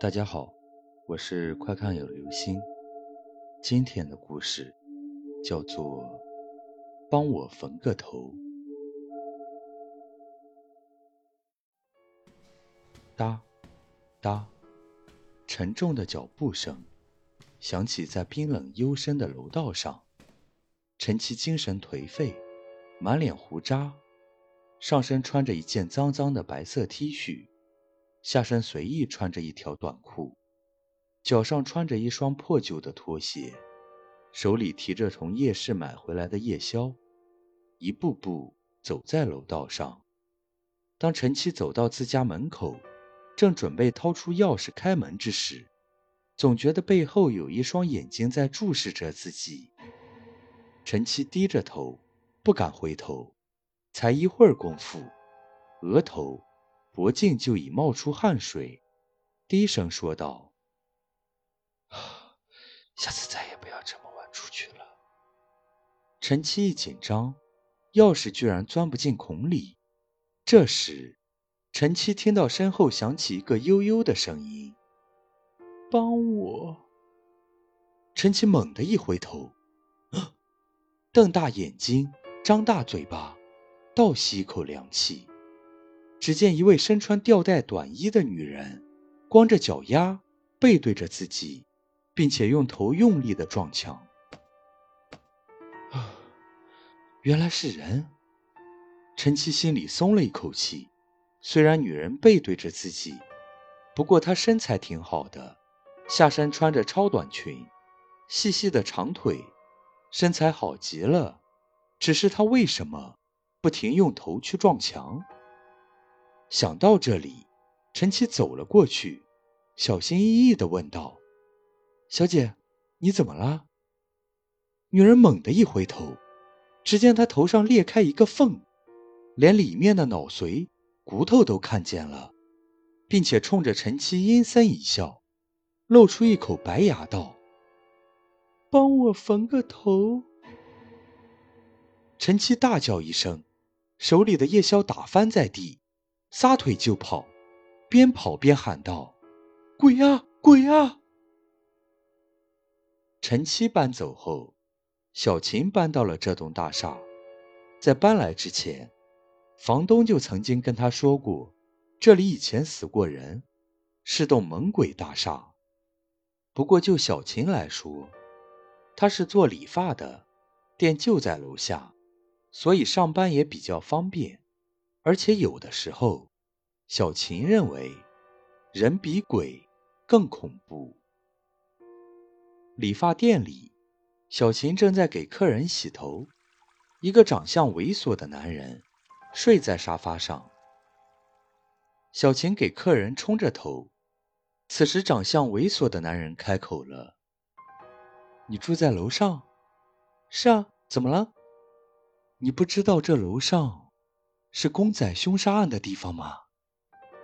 大家好，我是快看有流星。今天的故事叫做《帮我缝个头》。哒哒，沉重的脚步声响起在冰冷幽深的楼道上。陈奇精神颓废，满脸胡渣，上身穿着一件脏脏的白色 T 恤。下身随意穿着一条短裤，脚上穿着一双破旧的拖鞋，手里提着从夜市买回来的夜宵，一步步走在楼道上。当陈七走到自家门口，正准备掏出钥匙开门之时，总觉得背后有一双眼睛在注视着自己。陈七低着头，不敢回头，才一会儿功夫，额头。脖颈就已冒出汗水，低声说道：“下次再也不要这么晚出去了。”陈七一紧张，钥匙居然钻不进孔里。这时，陈七听到身后响起一个悠悠的声音：“帮我！”陈七猛地一回头，瞪大眼睛，张大嘴巴，倒吸一口凉气。只见一位身穿吊带短衣的女人，光着脚丫，背对着自己，并且用头用力的撞墙。啊，原来是人！陈七心里松了一口气。虽然女人背对着自己，不过她身材挺好的，下身穿着超短裙，细细的长腿，身材好极了。只是她为什么不停用头去撞墙？想到这里，陈七走了过去，小心翼翼地问道：“小姐，你怎么了？”女人猛地一回头，只见她头上裂开一个缝，连里面的脑髓、骨头都看见了，并且冲着陈七阴森一笑，露出一口白牙道：“帮我缝个头。”陈七大叫一声，手里的夜宵打翻在地。撒腿就跑，边跑边喊道：“鬼啊，鬼啊！”陈七搬走后，小琴搬到了这栋大厦。在搬来之前，房东就曾经跟他说过，这里以前死过人，是栋猛鬼大厦。不过就小琴来说，她是做理发的，店就在楼下，所以上班也比较方便。而且有的时候，小琴认为人比鬼更恐怖。理发店里，小琴正在给客人洗头，一个长相猥琐的男人睡在沙发上。小琴给客人冲着头，此时长相猥琐的男人开口了：“你住在楼上？是啊，怎么了？你不知道这楼上？”是公仔凶杀案的地方吗？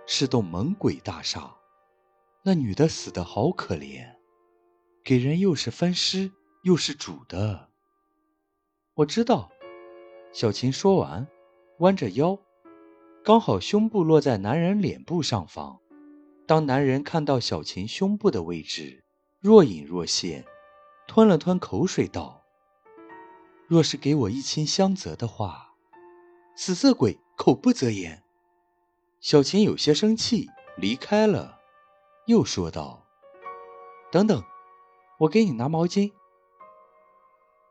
是栋猛鬼大厦，那女的死的好可怜，给人又是分尸又是煮的。我知道。小琴说完，弯着腰，刚好胸部落在男人脸部上方。当男人看到小琴胸部的位置，若隐若现，吞了吞口水道：“若是给我一亲香泽的话。”死色鬼，口不择言。小琴有些生气，离开了，又说道：“等等，我给你拿毛巾。”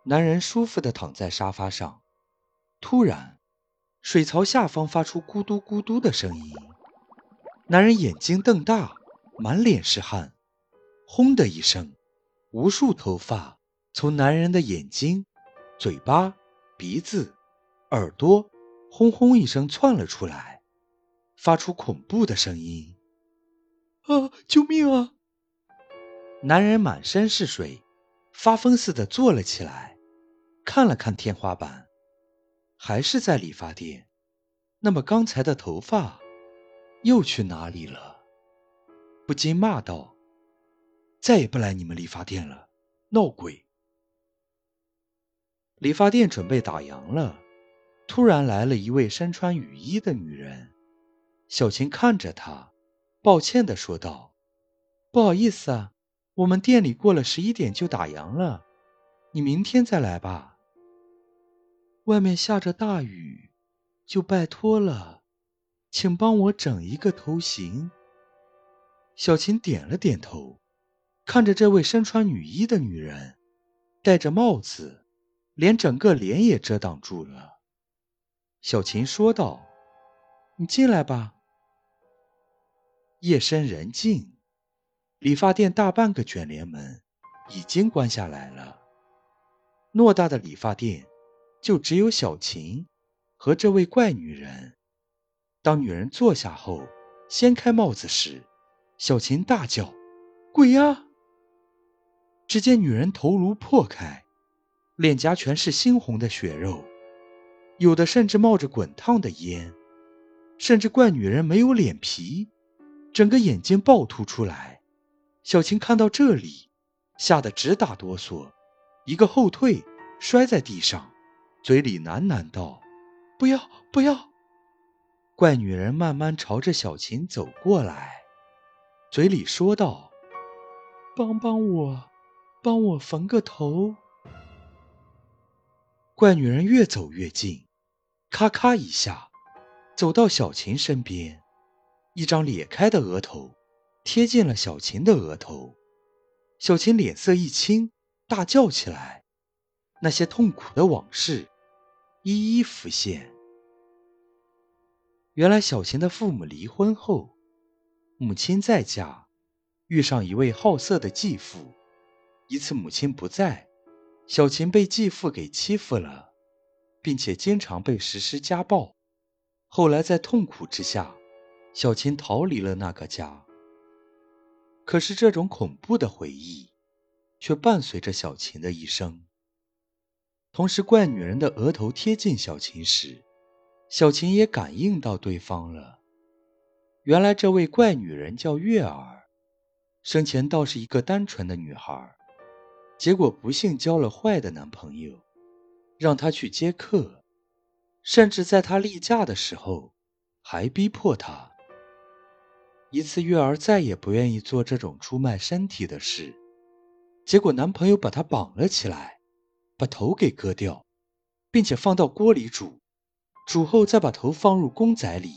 男人舒服的躺在沙发上，突然，水槽下方发出咕嘟咕嘟的声音。男人眼睛瞪大，满脸是汗，轰的一声，无数头发从男人的眼睛、嘴巴、鼻子、耳朵。轰轰一声窜了出来，发出恐怖的声音：“啊，救命啊！”男人满身是水，发疯似的坐了起来，看了看天花板，还是在理发店。那么刚才的头发又去哪里了？不禁骂道：“再也不来你们理发店了，闹鬼！”理发店准备打烊了。突然来了一位身穿雨衣的女人，小琴看着她，抱歉地说道：“不好意思啊，我们店里过了十一点就打烊了，你明天再来吧。外面下着大雨，就拜托了，请帮我整一个头型。小琴点了点头，看着这位身穿雨衣的女人，戴着帽子，连整个脸也遮挡住了。小琴说道：“你进来吧。”夜深人静，理发店大半个卷帘门已经关下来了。偌大的理发店，就只有小琴和这位怪女人。当女人坐下后，掀开帽子时，小琴大叫：“鬼呀！”只见女人头颅破开，脸颊全是猩红的血肉，有的甚至冒着滚烫的烟，甚至怪女人没有脸皮。整个眼睛暴突出来，小琴看到这里，吓得直打哆嗦，一个后退，摔在地上，嘴里喃喃道：“不要，不要！”怪女人慢慢朝着小琴走过来，嘴里说道：“帮帮我，帮我缝个头。”怪女人越走越近，咔咔一下，走到小琴身边。一张裂开的额头贴近了小琴的额头，小琴脸色一青，大叫起来。那些痛苦的往事一一浮现。原来小琴的父母离婚后，母亲再嫁，遇上一位好色的继父。一次母亲不在，小琴被继父给欺负了，并且经常被实施家暴。后来在痛苦之下。小琴逃离了那个家，可是这种恐怖的回忆却伴随着小琴的一生。同时，怪女人的额头贴近小琴时，小琴也感应到对方了。原来，这位怪女人叫月儿，生前倒是一个单纯的女孩，结果不幸交了坏的男朋友，让他去接客，甚至在他例假的时候还逼迫他。一次，月儿再也不愿意做这种出卖身体的事，结果男朋友把她绑了起来，把头给割掉，并且放到锅里煮，煮后再把头放入公仔里，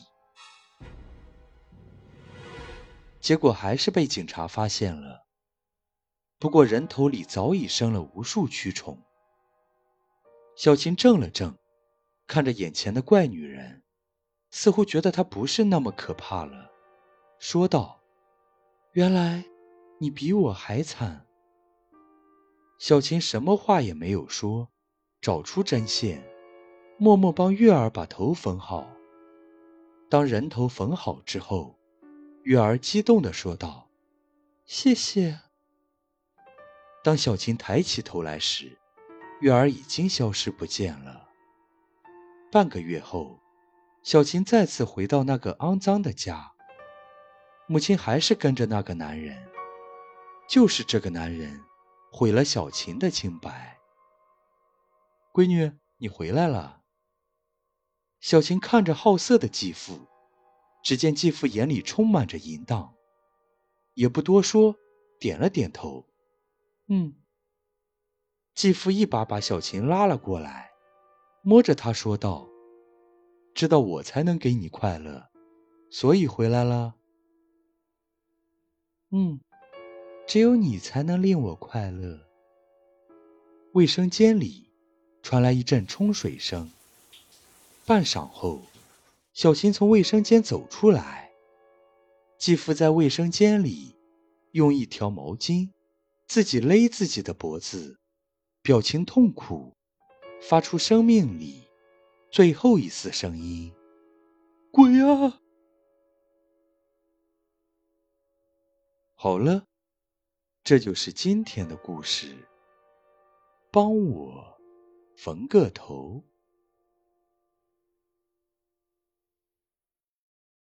结果还是被警察发现了。不过人头里早已生了无数蛆虫。小琴怔了怔，看着眼前的怪女人，似乎觉得她不是那么可怕了。说道：“原来你比我还惨。”小琴什么话也没有说，找出针线，默默帮月儿把头缝好。当人头缝好之后，月儿激动地说道：“谢谢。”当小琴抬起头来时，月儿已经消失不见了。半个月后，小琴再次回到那个肮脏的家。母亲还是跟着那个男人，就是这个男人毁了小琴的清白。闺女，你回来了。小琴看着好色的继父，只见继父眼里充满着淫荡，也不多说，点了点头，嗯。继父一把把小琴拉了过来，摸着她说道：“知道我才能给你快乐，所以回来了。”嗯，只有你才能令我快乐。卫生间里传来一阵冲水声。半晌后，小琴从卫生间走出来。继父在卫生间里用一条毛巾自己勒自己的脖子，表情痛苦，发出生命里最后一丝声音：“鬼啊！”好了，这就是今天的故事。帮我缝个头。